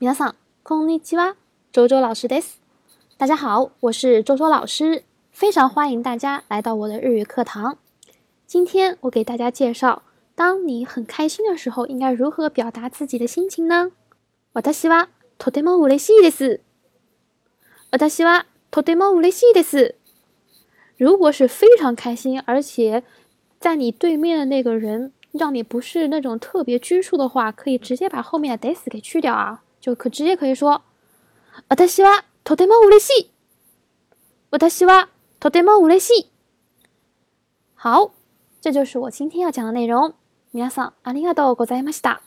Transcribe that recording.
皆さん、こんにちは。周周老师です。大家好，我是周周老师，非常欢迎大家来到我的日语课堂。今天我给大家介绍，当你很开心的时候，应该如何表达自己的心情呢？私はとても嬉しいです。私はとても嬉しいです。如果是非常开心，而且在你对面的那个人让你不是那种特别拘束的话，可以直接把后面的 des 给去掉啊。 就可直接可以说，私はとても嬉しい。私はとても嬉しい。好，这就是我今天要讲的内容。皆さんありがとうございました。